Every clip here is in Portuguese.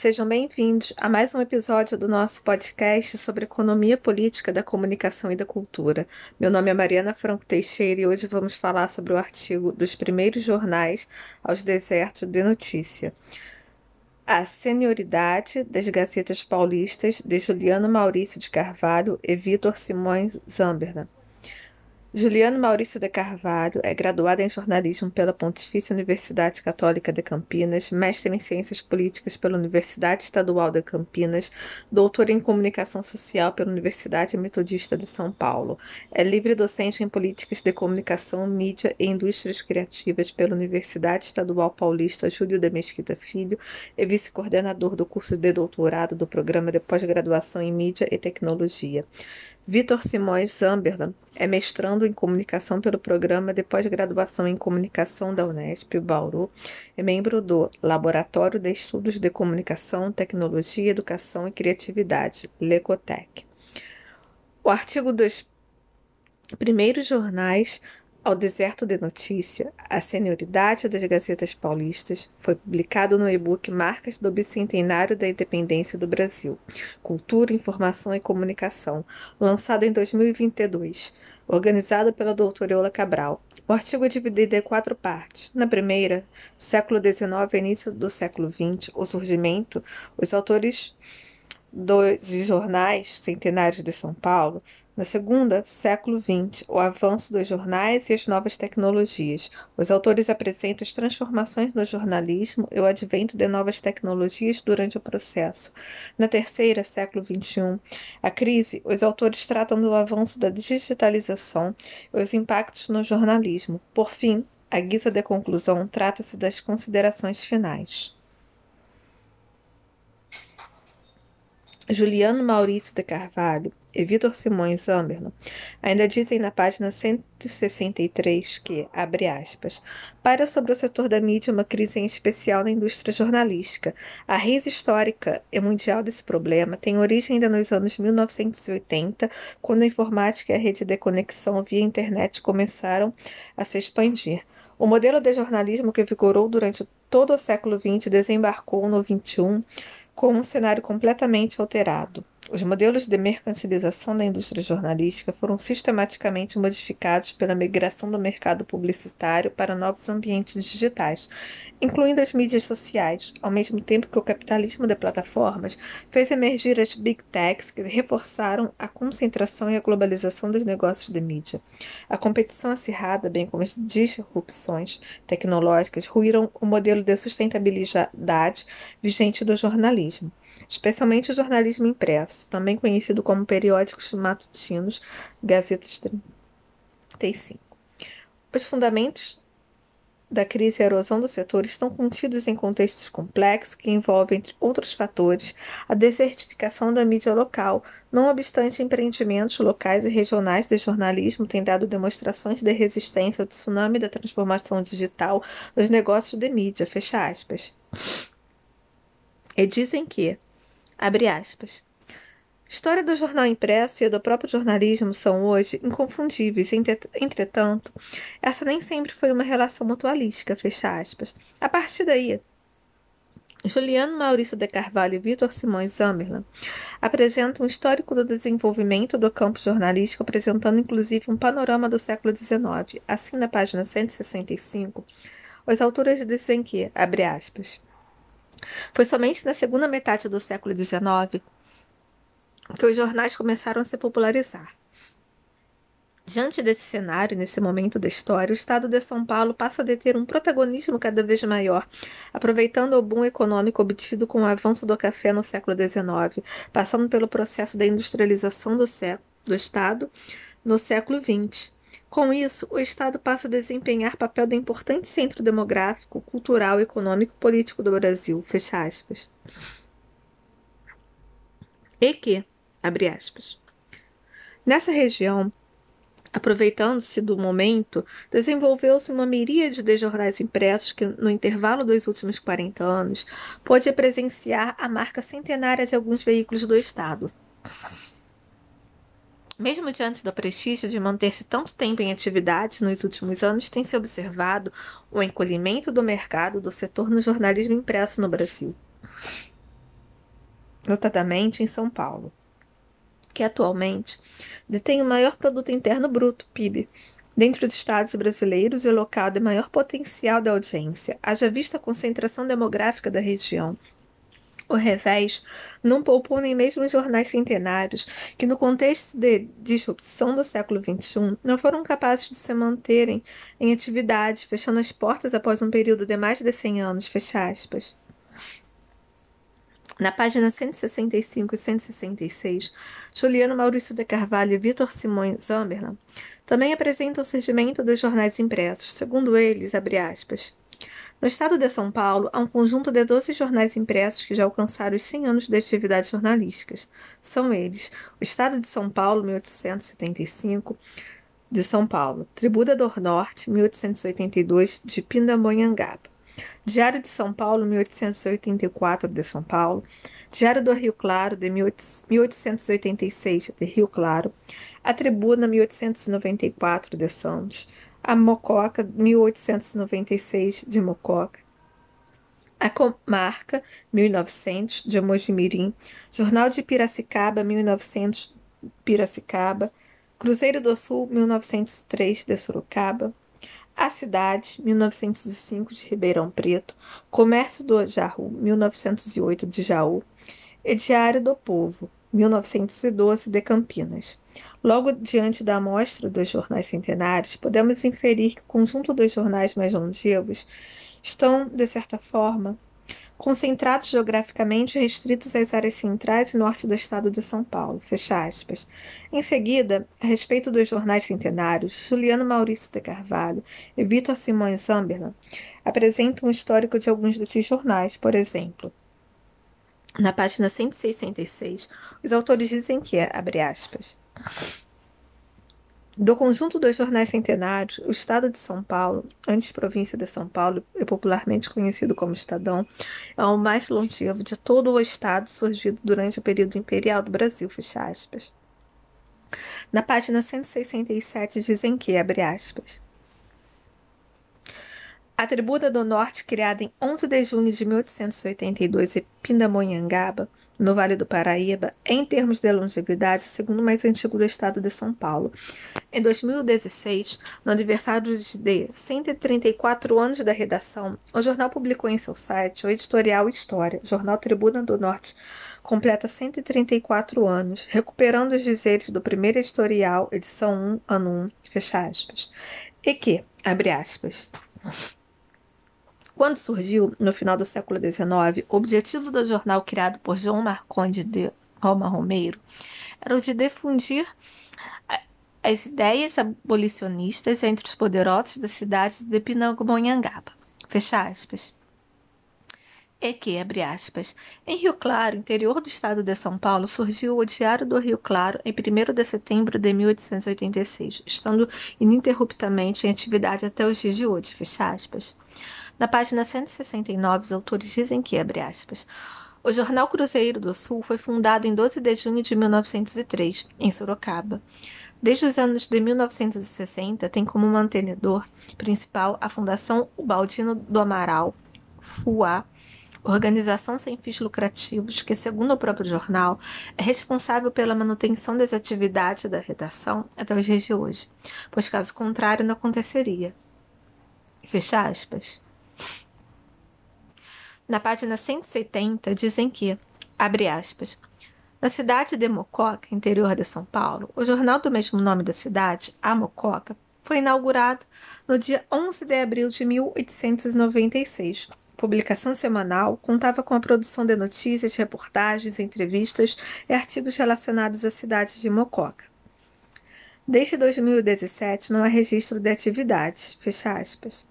Sejam bem-vindos a mais um episódio do nosso podcast sobre economia política da comunicação e da cultura. Meu nome é Mariana Franco Teixeira e hoje vamos falar sobre o artigo dos primeiros jornais aos desertos de notícia. A senioridade das Gazetas Paulistas de Juliano Maurício de Carvalho e Vitor Simões Zamberna. Juliano Maurício de Carvalho é graduado em jornalismo pela Pontifícia Universidade Católica de Campinas, mestre em Ciências Políticas pela Universidade Estadual de Campinas, doutor em Comunicação Social pela Universidade Metodista de São Paulo. É livre docente em Políticas de Comunicação, Mídia e Indústrias Criativas pela Universidade Estadual Paulista Júlio de Mesquita Filho e vice-coordenador do curso de doutorado do Programa de Pós-Graduação em Mídia e Tecnologia. Vitor Simões Zamberlan é mestrando em comunicação pelo programa de pós-graduação em comunicação da Unesp Bauru e membro do Laboratório de Estudos de Comunicação, Tecnologia, Educação e Criatividade, LECOTEC. O artigo dos primeiros jornais ao deserto de notícia, a senioridade das Gazetas Paulistas foi publicado no e-book Marcas do Bicentenário da Independência do Brasil, Cultura, Informação e Comunicação, lançado em 2022, organizado pela doutora Cabral. O artigo é dividido em quatro partes. Na primeira, século XIX início do século XX, o surgimento, os autores dos jornais centenários de São Paulo na segunda, século XX, o avanço dos jornais e as novas tecnologias. Os autores apresentam as transformações no jornalismo e o advento de novas tecnologias durante o processo. Na terceira, século XXI, a crise, os autores tratam do avanço da digitalização e os impactos no jornalismo. Por fim, a guisa de conclusão trata-se das considerações finais. Juliano Maurício de Carvalho e Vitor Simões Amberno ainda dizem na página 163 que, abre aspas, para sobre o setor da mídia uma crise em especial na indústria jornalística. A raiz histórica e mundial desse problema tem origem ainda nos anos 1980, quando a informática e a rede de conexão via internet começaram a se expandir. O modelo de jornalismo que vigorou durante todo o século XX desembarcou no XXI com um cenário completamente alterado. Os modelos de mercantilização da indústria jornalística foram sistematicamente modificados pela migração do mercado publicitário para novos ambientes digitais, incluindo as mídias sociais, ao mesmo tempo que o capitalismo de plataformas fez emergir as big techs que reforçaram a concentração e a globalização dos negócios de mídia. A competição acirrada, bem como as disrupções tecnológicas, ruíram o modelo de sustentabilidade vigente do jornalismo, especialmente o jornalismo impresso, também conhecido como periódicos matutinos, Gazetas 35. Os fundamentos da crise e erosão do setor estão contidos em contextos complexos que envolvem, entre outros fatores, a desertificação da mídia local. Não obstante, empreendimentos locais e regionais de jornalismo têm dado demonstrações de resistência ao tsunami da transformação digital nos negócios de mídia. Fecha aspas. E dizem que, abre aspas, História do jornal impresso e do próprio jornalismo são hoje inconfundíveis, entretanto, essa nem sempre foi uma relação mutualística, fecha aspas. A partir daí, Juliano Maurício de Carvalho e Vitor Simões Zamberlan apresentam um histórico do desenvolvimento do campo jornalístico, apresentando inclusive um panorama do século XIX. Assim, na página 165, os autores dizem que, abre aspas, foi somente na segunda metade do século XIX que os jornais começaram a se popularizar. Diante desse cenário, nesse momento da história, o Estado de São Paulo passa a deter um protagonismo cada vez maior, aproveitando o boom econômico obtido com o avanço do café no século XIX, passando pelo processo da industrialização do, século, do Estado no século XX. Com isso, o Estado passa a desempenhar papel de importante centro demográfico, cultural, econômico político do Brasil. Fecha aspas. E que. Nessa região, aproveitando-se do momento, desenvolveu-se uma miríade de jornais impressos que, no intervalo dos últimos 40 anos, pôde presenciar a marca centenária de alguns veículos do Estado. Mesmo diante do prestígio de manter-se tanto tempo em atividade, nos últimos anos tem se observado o encolhimento do mercado do setor no jornalismo impresso no Brasil. notadamente em São Paulo, que atualmente detém o maior produto interno bruto, PIB, dentre os estados brasileiros e o local de maior potencial de audiência, haja vista a concentração demográfica da região, o revés não poupou nem mesmo os jornais centenários, que, no contexto de disrupção do século XXI, não foram capazes de se manterem em atividade, fechando as portas após um período de mais de 100 anos. Fecha aspas. Na página 165 e 166, Juliano Maurício de Carvalho e Vitor Simões Zamberlan também apresentam o surgimento dos jornais impressos, segundo eles, abre aspas, no estado de São Paulo, há um conjunto de 12 jornais impressos que já alcançaram os 100 anos de atividades jornalísticas. São eles: o Estado de São Paulo, 1875, de São Paulo, Tribuna do Norte, 1882, de Pindamonhangaba, Diário de São Paulo, 1884, de São Paulo, Diário do Rio Claro, de 1886, de Rio Claro, A Tribuna, 1894, de Santos, a Mococa, 1896, de Mococa, a Comarca, 1900, de Mojimirim, Jornal de Piracicaba, 1900, Piracicaba, Cruzeiro do Sul, 1903, de Sorocaba, A Cidade, 1905, de Ribeirão Preto, Comércio do Jaú, 1908, de Jaú, e Diário do Povo, 1912, de Campinas. Logo diante da amostra dos jornais centenários, podemos inferir que o conjunto dos jornais mais longevos estão, de certa forma, concentrados geograficamente restritos às áreas centrais e norte do estado de São Paulo. Fecha aspas. Em seguida, a respeito dos jornais centenários, Juliano Maurício de Carvalho e Vitor Simões Zamberlan apresentam um histórico de alguns desses jornais, por exemplo. Na página 166, os autores dizem que é, abre aspas, do conjunto dos jornais centenários, o Estado de São Paulo, antes província de São Paulo e popularmente conhecido como Estadão, é o mais longevo de todo o Estado surgido durante o período imperial do Brasil, fecha aspas. Na página 167 dizem que, abre aspas, a Tribuna do Norte, criada em 11 de junho de 1882 em Pindamonhangaba, no Vale do Paraíba, é, em termos de longevidade, o segundo mais antigo do estado de São Paulo. Em 2016, no aniversário de 134 anos da redação, o jornal publicou em seu site o editorial História. Jornal Tribuna do Norte completa 134 anos, recuperando os dizeres do primeiro editorial, edição 1, ano 1, fecha aspas. E que, abre aspas, quando surgiu, no final do século XIX, o objetivo do jornal criado por João Marconde de Roma Romeiro era o de difundir as ideias abolicionistas entre os poderosos da cidade de Pindamonhangaba. Fecha aspas. E que, abre aspas, em Rio Claro, interior do estado de São Paulo, surgiu o Diário do Rio Claro em 1 de setembro de 1886, estando ininterruptamente em atividade até os dias de hoje. Fecha aspas. Na página 169, os autores dizem que, abre aspas, o Jornal Cruzeiro do Sul foi fundado em 12 de junho de 1903, em Sorocaba. Desde os anos de 1960, tem como mantenedor principal a Fundação Ubaldino do Amaral, FUA, organização sem fins lucrativos que, segundo o próprio jornal, é responsável pela manutenção das atividades da redação até os dias de hoje, pois caso contrário não aconteceria. Fecha aspas. Na página 170 dizem que, abre aspas, na cidade de Mococa, interior de São Paulo, o jornal do mesmo nome da cidade, A Mococa, foi inaugurado no dia 11 de abril de 1896. Publicação semanal, contava com a produção de notícias, reportagens, entrevistas e artigos relacionados à cidade de Mococa. Desde 2017 não há registro de atividades, fecha aspas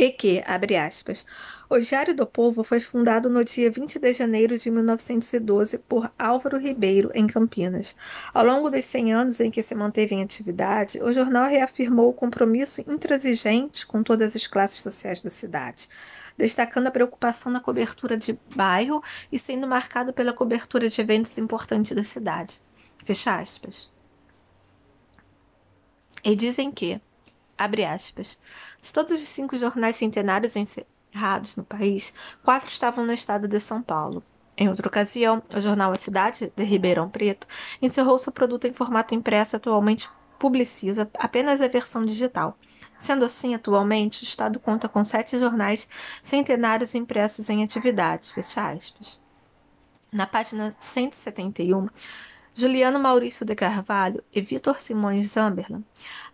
e que, abre aspas, o Diário do Povo foi fundado no dia 20 de janeiro de 1912 por Álvaro Ribeiro, em Campinas. Ao longo dos 100 anos em que se manteve em atividade, o jornal reafirmou o compromisso intransigente com todas as classes sociais da cidade, destacando a preocupação na cobertura de bairro e sendo marcado pela cobertura de eventos importantes da cidade. Fecha aspas. E dizem que, abre aspas, de todos os cinco jornais centenários encerrados no país, quatro estavam no estado de São Paulo. Em outra ocasião, o jornal A Cidade, de Ribeirão Preto, encerrou seu produto em formato impresso atualmente publiciza apenas a versão digital. Sendo assim, atualmente, o Estado conta com sete jornais centenários impressos em atividade. Fecha aspas. Na página 171, Juliano Maurício de Carvalho e Vitor Simões Zamberlan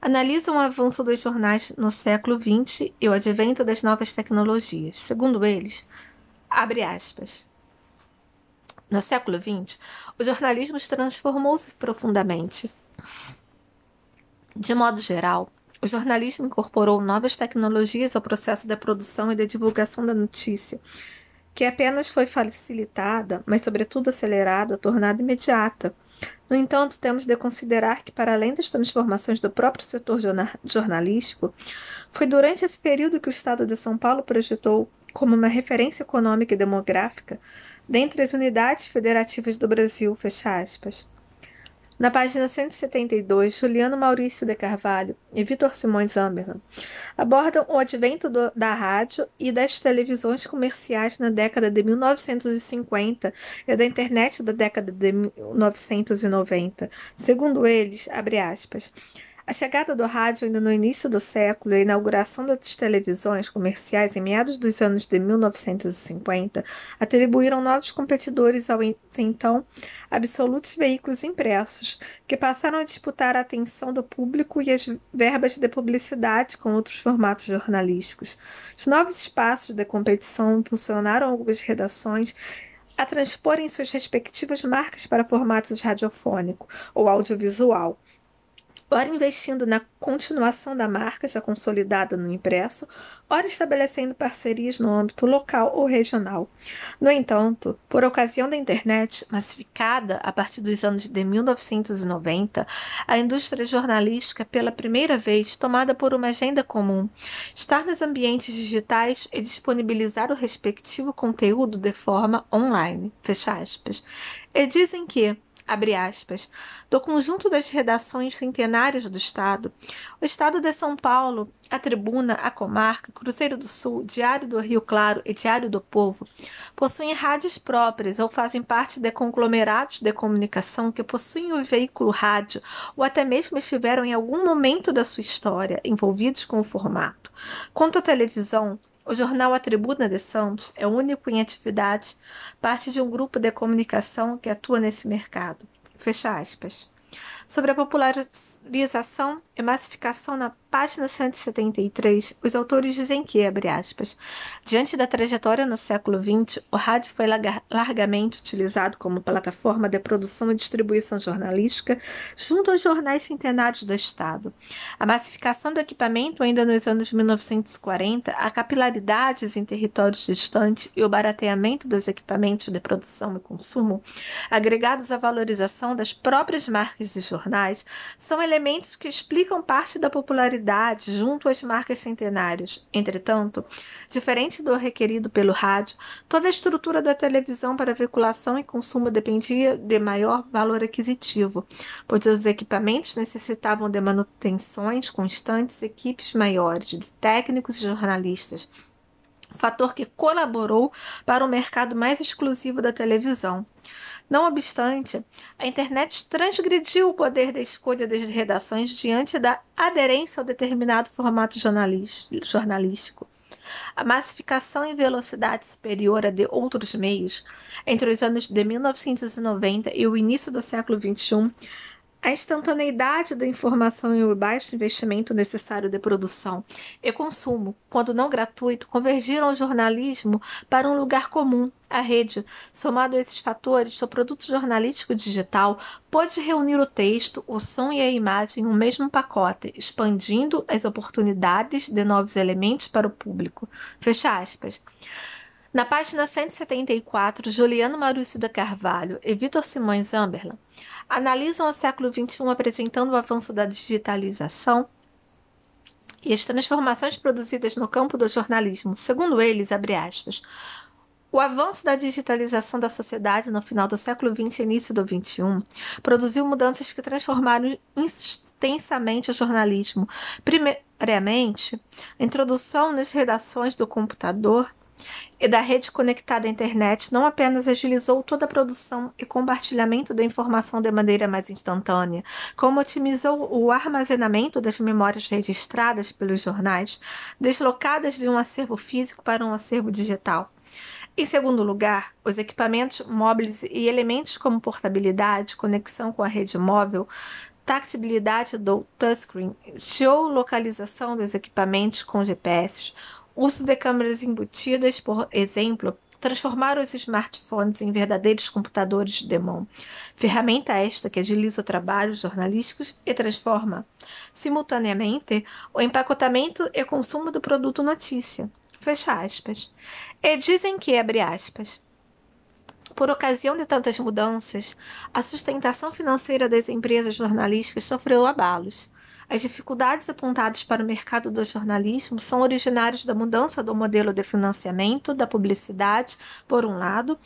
analisam o avanço dos jornais no século XX e o advento das novas tecnologias. Segundo eles, abre aspas. No século XX, o jornalismo transformou-se profundamente. De modo geral, o jornalismo incorporou novas tecnologias ao processo da produção e da divulgação da notícia, que apenas foi facilitada, mas sobretudo acelerada, tornada imediata. No entanto, temos de considerar que, para além das transformações do próprio setor jornalístico, foi durante esse período que o Estado de São Paulo projetou como uma referência econômica e demográfica dentre as unidades federativas do Brasil, fecha aspas. Na página 172, Juliano Maurício de Carvalho e Vitor Simões Amberland abordam o advento do, da rádio e das televisões comerciais na década de 1950 e da internet da década de 1990. Segundo eles, abre aspas, a chegada do rádio ainda no início do século e a inauguração das televisões comerciais em meados dos anos de 1950 atribuíram novos competidores aos então absolutos veículos impressos, que passaram a disputar a atenção do público e as verbas de publicidade com outros formatos jornalísticos. Os novos espaços de competição impulsionaram algumas redações a transporem suas respectivas marcas para formatos radiofônico ou audiovisual ora investindo na continuação da marca já consolidada no impresso, ora estabelecendo parcerias no âmbito local ou regional. No entanto, por ocasião da internet massificada a partir dos anos de 1990, a indústria jornalística pela primeira vez tomada por uma agenda comum, estar nos ambientes digitais e disponibilizar o respectivo conteúdo de forma online. Fecha aspas. E dizem que abre aspas, do conjunto das redações centenárias do Estado, o Estado de São Paulo, a Tribuna, a Comarca, Cruzeiro do Sul, Diário do Rio Claro e Diário do Povo possuem rádios próprias ou fazem parte de conglomerados de comunicação que possuem o veículo rádio ou até mesmo estiveram em algum momento da sua história envolvidos com o formato. Quanto à televisão, o jornal A Tribuna de Santos é o único em atividade, parte de um grupo de comunicação que atua nesse mercado. Fecha aspas. Sobre a popularização e massificação na página 173, os autores dizem que, abre aspas, diante da trajetória no século XX, o rádio foi largamente utilizado como plataforma de produção e distribuição jornalística junto aos jornais centenários do Estado. A massificação do equipamento ainda nos anos 1940, a capilaridades em territórios distantes e o barateamento dos equipamentos de produção e consumo, agregados à valorização das próprias marcas de jornais, são elementos que explicam parte da popularidade junto às marcas centenárias. Entretanto, diferente do requerido pelo rádio, toda a estrutura da televisão para veiculação e consumo dependia de maior valor aquisitivo, pois os equipamentos necessitavam de manutenções constantes, equipes maiores de técnicos e jornalistas fator que colaborou para o mercado mais exclusivo da televisão. Não obstante, a internet transgrediu o poder da escolha das redações diante da aderência ao determinado formato jornalístico. A massificação em velocidade superior a de outros meios, entre os anos de 1990 e o início do século XXI, a instantaneidade da informação e o baixo investimento necessário de produção e consumo, quando não gratuito, convergiram o jornalismo para um lugar comum. A rede, somado a esses fatores, seu produto jornalístico digital pode reunir o texto, o som e a imagem em um mesmo pacote, expandindo as oportunidades de novos elementos para o público. Fecha aspas. Na página 174, Juliano Maurício da Carvalho e Vitor Simões Amberland analisam o século XXI apresentando o avanço da digitalização e as transformações produzidas no campo do jornalismo. Segundo eles, abre aspas, o avanço da digitalização da sociedade no final do século XX e início do XXI produziu mudanças que transformaram intensamente o jornalismo. Primeiramente, a introdução nas redações do computador e da rede conectada à internet não apenas agilizou toda a produção e compartilhamento da informação de maneira mais instantânea, como otimizou o armazenamento das memórias registradas pelos jornais, deslocadas de um acervo físico para um acervo digital. Em segundo lugar, os equipamentos móveis e elementos como portabilidade, conexão com a rede móvel, tactibilidade do touchscreen, geolocalização dos equipamentos com GPS, uso de câmeras embutidas, por exemplo, transformaram os smartphones em verdadeiros computadores de mão. Ferramenta esta que agiliza o trabalho jornalísticos e transforma, simultaneamente, o empacotamento e consumo do produto notícia. Fecha aspas. E dizem que, abre aspas, por ocasião de tantas mudanças, a sustentação financeira das empresas jornalísticas sofreu abalos. As dificuldades apontadas para o mercado do jornalismo são originárias da mudança do modelo de financiamento da publicidade, por um lado,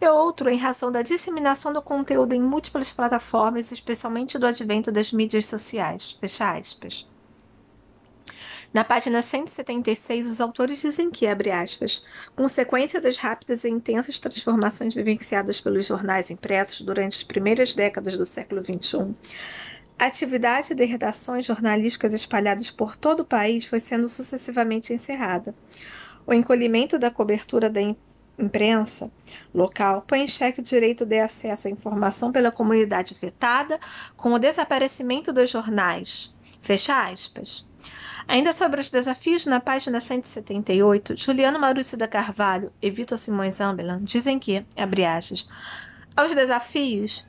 e outro em razão da disseminação do conteúdo em múltiplas plataformas, especialmente do advento das mídias sociais. Fecha aspas. Na página 176, os autores dizem que, abre aspas, consequência das rápidas e intensas transformações vivenciadas pelos jornais impressos durante as primeiras décadas do século XXI, a atividade de redações jornalísticas espalhadas por todo o país foi sendo sucessivamente encerrada. O encolhimento da cobertura da imprensa local põe em xeque o direito de acesso à informação pela comunidade afetada com o desaparecimento dos jornais. Fecha aspas. Ainda sobre os desafios, na página 178, Juliano Maurício da Carvalho e Vitor Simões Ambelan dizem que, abre aspas, aos desafios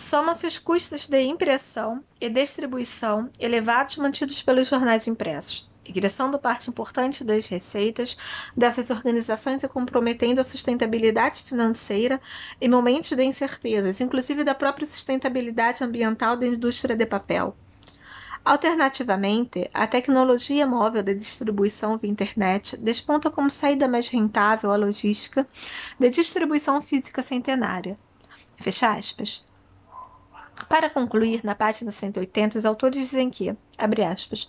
somam-se os custos de impressão e distribuição elevados mantidos pelos jornais impressos, ingressando parte importante das receitas dessas organizações e comprometendo a sustentabilidade financeira em momentos de incertezas, inclusive da própria sustentabilidade ambiental da indústria de papel. Alternativamente, a tecnologia móvel de distribuição via internet desponta como saída mais rentável à logística de distribuição física centenária. Fecha aspas. Para concluir, na página 180, os autores dizem que, abre aspas,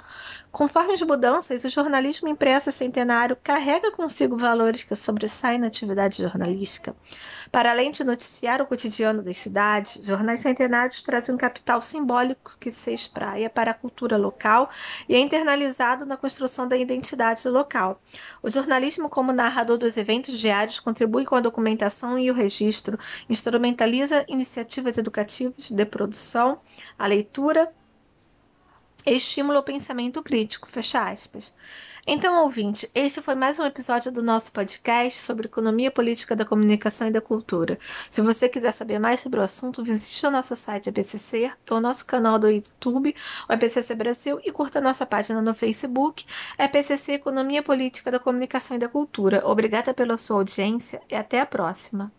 conforme as mudanças, o jornalismo impresso centenário carrega consigo valores que sobressaem na atividade jornalística. Para além de noticiar o cotidiano das cidades, jornais centenários trazem um capital simbólico que se espraia para a cultura local e é internalizado na construção da identidade local. O jornalismo, como narrador dos eventos diários, contribui com a documentação e o registro, instrumentaliza iniciativas educativas de produção, a leitura estímulo ao pensamento crítico, fecha aspas. Então, ouvinte, este foi mais um episódio do nosso podcast sobre economia política da comunicação e da cultura. Se você quiser saber mais sobre o assunto, visite o nosso site ABCC, o nosso canal do YouTube, o ABCC Brasil, e curta nossa página no Facebook, ABCC Economia Política da Comunicação e da Cultura. Obrigada pela sua audiência e até a próxima.